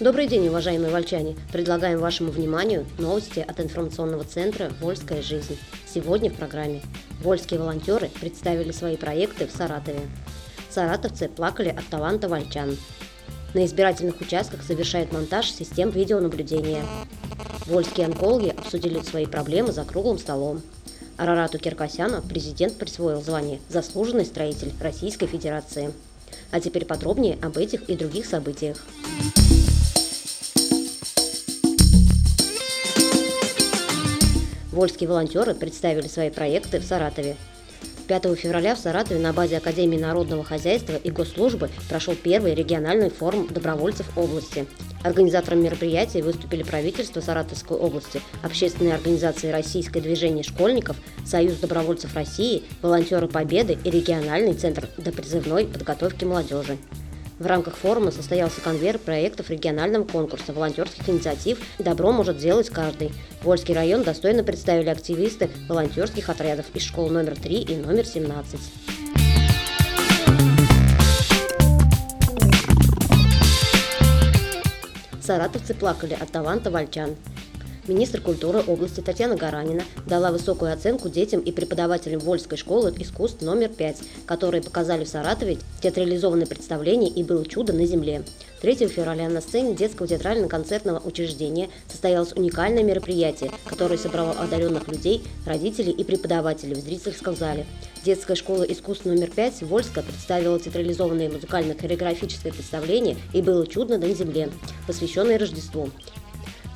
Добрый день, уважаемые вольчане! Предлагаем вашему вниманию новости от информационного центра «Вольская жизнь». Сегодня в программе «Вольские волонтеры представили свои проекты в Саратове». Саратовцы плакали от таланта вольчан. На избирательных участках совершает монтаж систем видеонаблюдения. Вольские онкологи обсудили свои проблемы за круглым столом. Арарату Киркосяну президент присвоил звание «Заслуженный строитель Российской Федерации». А теперь подробнее об этих и других событиях. Вольские волонтеры представили свои проекты в Саратове. 5 февраля в Саратове на базе Академии народного хозяйства и госслужбы прошел первый региональный форум добровольцев области. Организатором мероприятия выступили правительство Саратовской области, общественные организации Российское движение школьников, Союз добровольцев России, волонтеры Победы и региональный центр допризывной подготовки молодежи. В рамках форума состоялся конвейер проектов регионального конкурса волонтерских инициатив «Добро может сделать каждый». Вольский район достойно представили активисты волонтерских отрядов из школ номер 3 и номер 17. Саратовцы плакали от таланта вольчан. Министр культуры области Татьяна Гаранина дала высокую оценку детям и преподавателям Вольской школы искусств номер 5, которые показали в Саратове театрализованное представление и было чудо на земле. 3 февраля на сцене детского театрально-концертного учреждения состоялось уникальное мероприятие, которое собрало одаренных людей, родителей и преподавателей в зрительском зале. Детская школа искусств номер 5 Вольска представила театрализованное музыкально-хореографическое представление и было чудно на земле, посвященное Рождеству.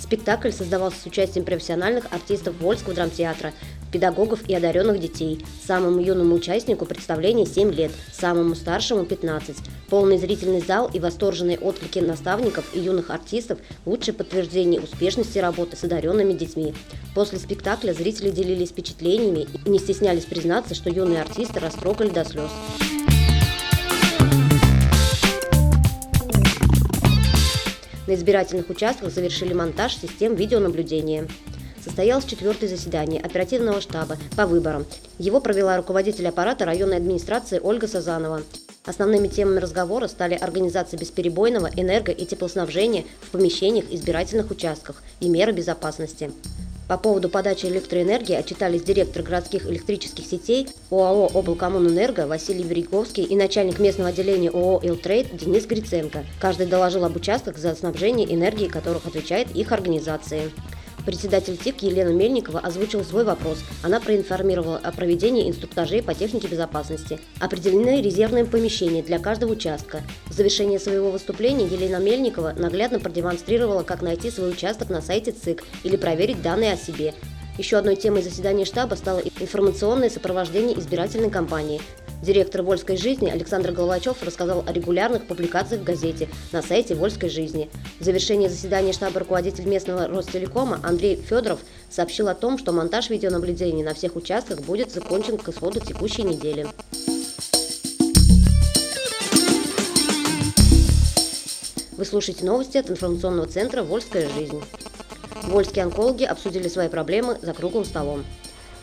Спектакль создавался с участием профессиональных артистов Вольского драмтеатра, педагогов и одаренных детей. Самому юному участнику представления 7 лет, самому старшему 15. Полный зрительный зал и восторженные отклики наставников и юных артистов – лучшее подтверждение успешности работы с одаренными детьми. После спектакля зрители делились впечатлениями и не стеснялись признаться, что юные артисты растрогали до слез. На избирательных участках завершили монтаж систем видеонаблюдения. Состоялось четвертое заседание оперативного штаба по выборам. Его провела руководитель аппарата районной администрации Ольга Сазанова. Основными темами разговора стали организация бесперебойного энерго- и теплоснабжения в помещениях избирательных участках и меры безопасности. По поводу подачи электроэнергии отчитались директор городских электрических сетей ОАО «Облкоммунэнерго» Василий Вериковский и начальник местного отделения ООО «Илтрейд» Денис Гриценко. Каждый доложил об участках за снабжение энергии, которых отвечает их организация. Председатель ТИК Елена Мельникова озвучила свой вопрос. Она проинформировала о проведении инструктажей по технике безопасности. Определены резервные помещения для каждого участка. В завершении своего выступления Елена Мельникова наглядно продемонстрировала, как найти свой участок на сайте ЦИК или проверить данные о себе. Еще одной темой заседания штаба стало информационное сопровождение избирательной кампании. Директор «Вольской жизни» Александр Головачев рассказал о регулярных публикациях в газете на сайте «Вольской жизни». В завершении заседания штаба руководитель местного Ростелекома Андрей Федоров сообщил о том, что монтаж видеонаблюдения на всех участках будет закончен к исходу текущей недели. Вы слушаете новости от информационного центра «Вольская жизнь». Вольские онкологи обсудили свои проблемы за круглым столом.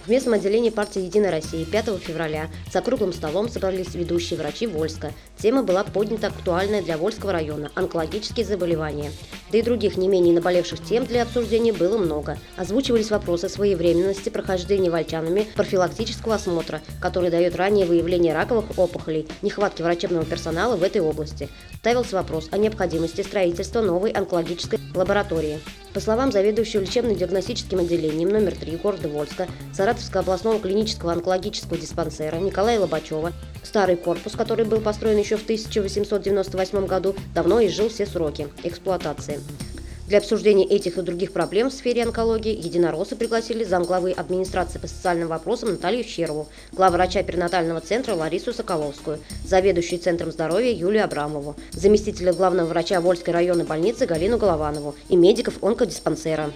В местном отделении партии «Единая Россия» 5 февраля за круглым столом собрались ведущие врачи Вольска. Тема была поднята актуальная для Вольского района – онкологические заболевания. Да и других не менее наболевших тем для обсуждения было много. Озвучивались вопросы своевременности прохождения вольчанами профилактического осмотра, который дает раннее выявление раковых опухолей, нехватки врачебного персонала в этой области. Ставился вопрос о необходимости строительства новой онкологической лаборатории. По словам заведующего лечебно-диагностическим отделением номер 3 города Вольска, Саратовского областного клинического онкологического диспансера Николая Лобачева, старый корпус, который был построен еще в 1898 году, давно изжил все сроки эксплуатации. Для обсуждения этих и других проблем в сфере онкологии единороссы пригласили замглавы администрации по социальным вопросам Наталью Щерову, главврача перинатального центра Ларису Соколовскую, заведующую Центром здоровья Юлию Абрамову, заместителя главного врача Вольской районной больницы Галину Голованову и медиков онкодиспансера.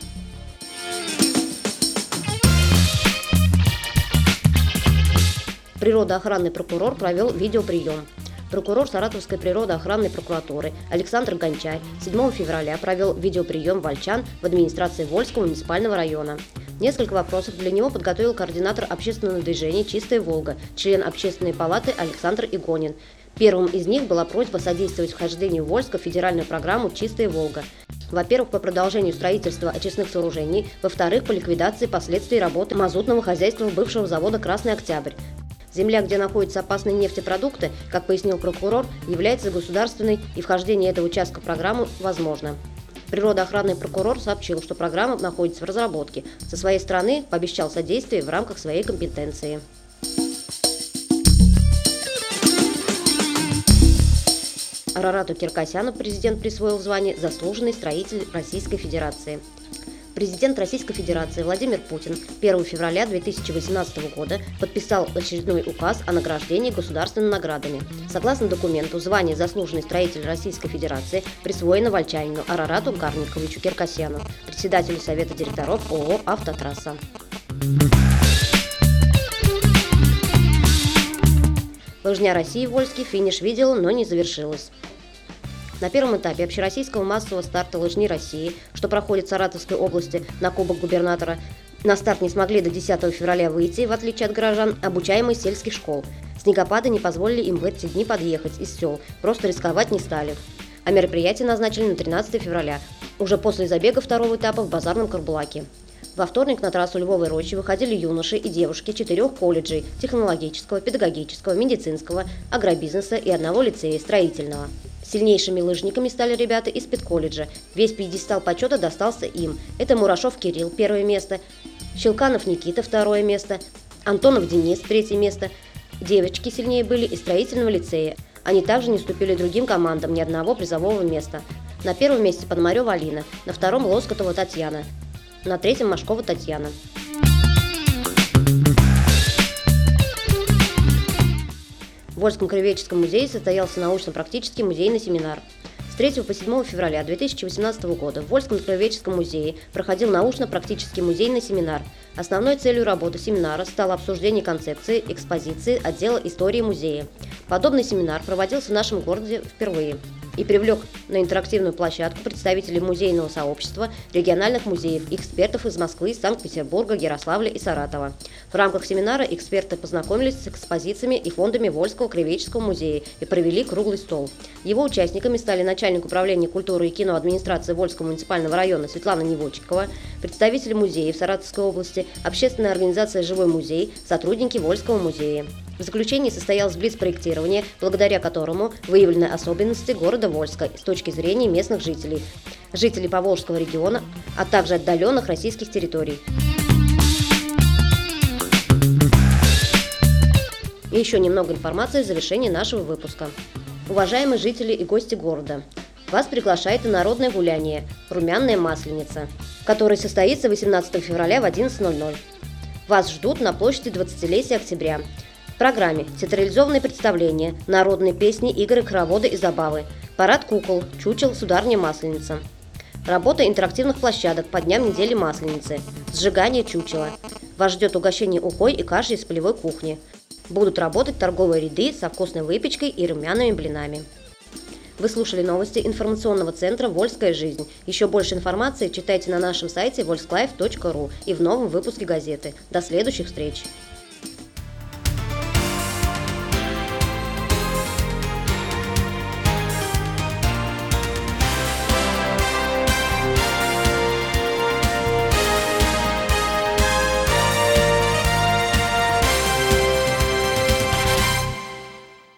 Природоохранный прокурор провел видеоприем. Прокурор Саратовской природоохранной прокуратуры Александр Гончарь 7 февраля провел видеоприем вольчан в администрации Вольского муниципального района. Несколько вопросов для него подготовил координатор общественного движения «Чистая Волга», член общественной палаты Александр Игонин. Первым из них была просьба содействовать вхождению Вольска в федеральную программу «Чистая Волга». Во-первых, по продолжению строительства очистных сооружений, во-вторых, по ликвидации последствий работы мазутного хозяйства бывшего завода «Красный Октябрь». Земля, где находятся опасные нефтепродукты, как пояснил прокурор, является государственной, и вхождение этого участка в программу возможно. Природоохранный прокурор сообщил, что программа находится в разработке. Со своей стороны пообещал содействие в рамках своей компетенции. Арарату Киркосяну президент присвоил звание «Заслуженный строитель Российской Федерации». Президент Российской Федерации Владимир Путин 1 февраля 2018 года подписал очередной указ о награждении государственными наградами. Согласно документу, звание «Заслуженный строитель Российской Федерации» присвоено вольчанину Арарату Карниковичу Киркосяну, председателю Совета директоров ООО «Автотрасса». Лыжня России Вольский финиш видела, но не завершилась. На первом этапе общероссийского массового старта лыжни России, что проходит в Саратовской области на Кубок губернатора, на старт не смогли до 10 февраля выйти, в отличие от горожан, обучаемые сельских школ. Снегопады не позволили им в эти дни подъехать из сел, просто рисковать не стали. А мероприятие назначили на 13 февраля, уже после забега второго этапа в базарном Карбулаке. Во вторник на трассу Львовой Рощи выходили юноши и девушки четырех колледжей – технологического, педагогического, медицинского, агробизнеса и одного лицея строительного. Сильнейшими лыжниками стали ребята из педколледжа. Весь пьедестал почета достался им. Это Мурашов Кирилл – первое место, Щелканов Никита – второе место, Антонов Денис – третье место. Девочки сильнее были из строительного лицея. Они также не уступили другим командам ни одного призового места. На первом месте Пономарева Алина, на втором Лоскотова Татьяна, на третьем Машкова Татьяна. В Вольском краеведческом музее состоялся научно-практический музейный семинар. С 3 по 7 февраля 2018 года в Вольском краеведческом музее проходил научно-практический музейный семинар. Основной целью работы семинара стало обсуждение концепции экспозиции отдела истории музея. Подобный семинар проводился в нашем городе впервые и привлек на интерактивную площадку представителей музейного сообщества, региональных музеев, экспертов из Москвы, Санкт-Петербурга, Ярославля и Саратова. В рамках семинара эксперты познакомились с экспозициями и фондами Вольского краеведческого музея и провели круглый стол. Его участниками стали начальник управления культуры и кино администрации Вольского муниципального района Светлана Невочикова, представители музеев Саратовской области, общественная организация «Живой музей», сотрудники Вольского музея. В заключении состоялось блиц-проектирование, благодаря которому выявлены особенности города Вольска с точки зрения местных жителей, жителей Поволжского региона, а также отдаленных российских территорий. И еще немного информации в завершении нашего выпуска. Уважаемые жители и гости города, вас приглашает и народное гуляние «Румяная масленица», которое состоится 18 февраля в 11.00. Вас ждут на площади 20-летия октября – в программе театрализованные представления, народные песни, игры, хороводы и забавы, парад кукол, чучел, сударня масленица. Работа интерактивных площадок по дням недели Масленицы, сжигание чучела. Вас ждет угощение ухой и каши из полевой кухни. Будут работать торговые ряды со вкусной выпечкой и румяными блинами. Вы слушали новости информационного центра «Вольская жизнь». Еще больше информации читайте на нашем сайте volsklиfe.ru и в новом выпуске газеты. До следующих встреч!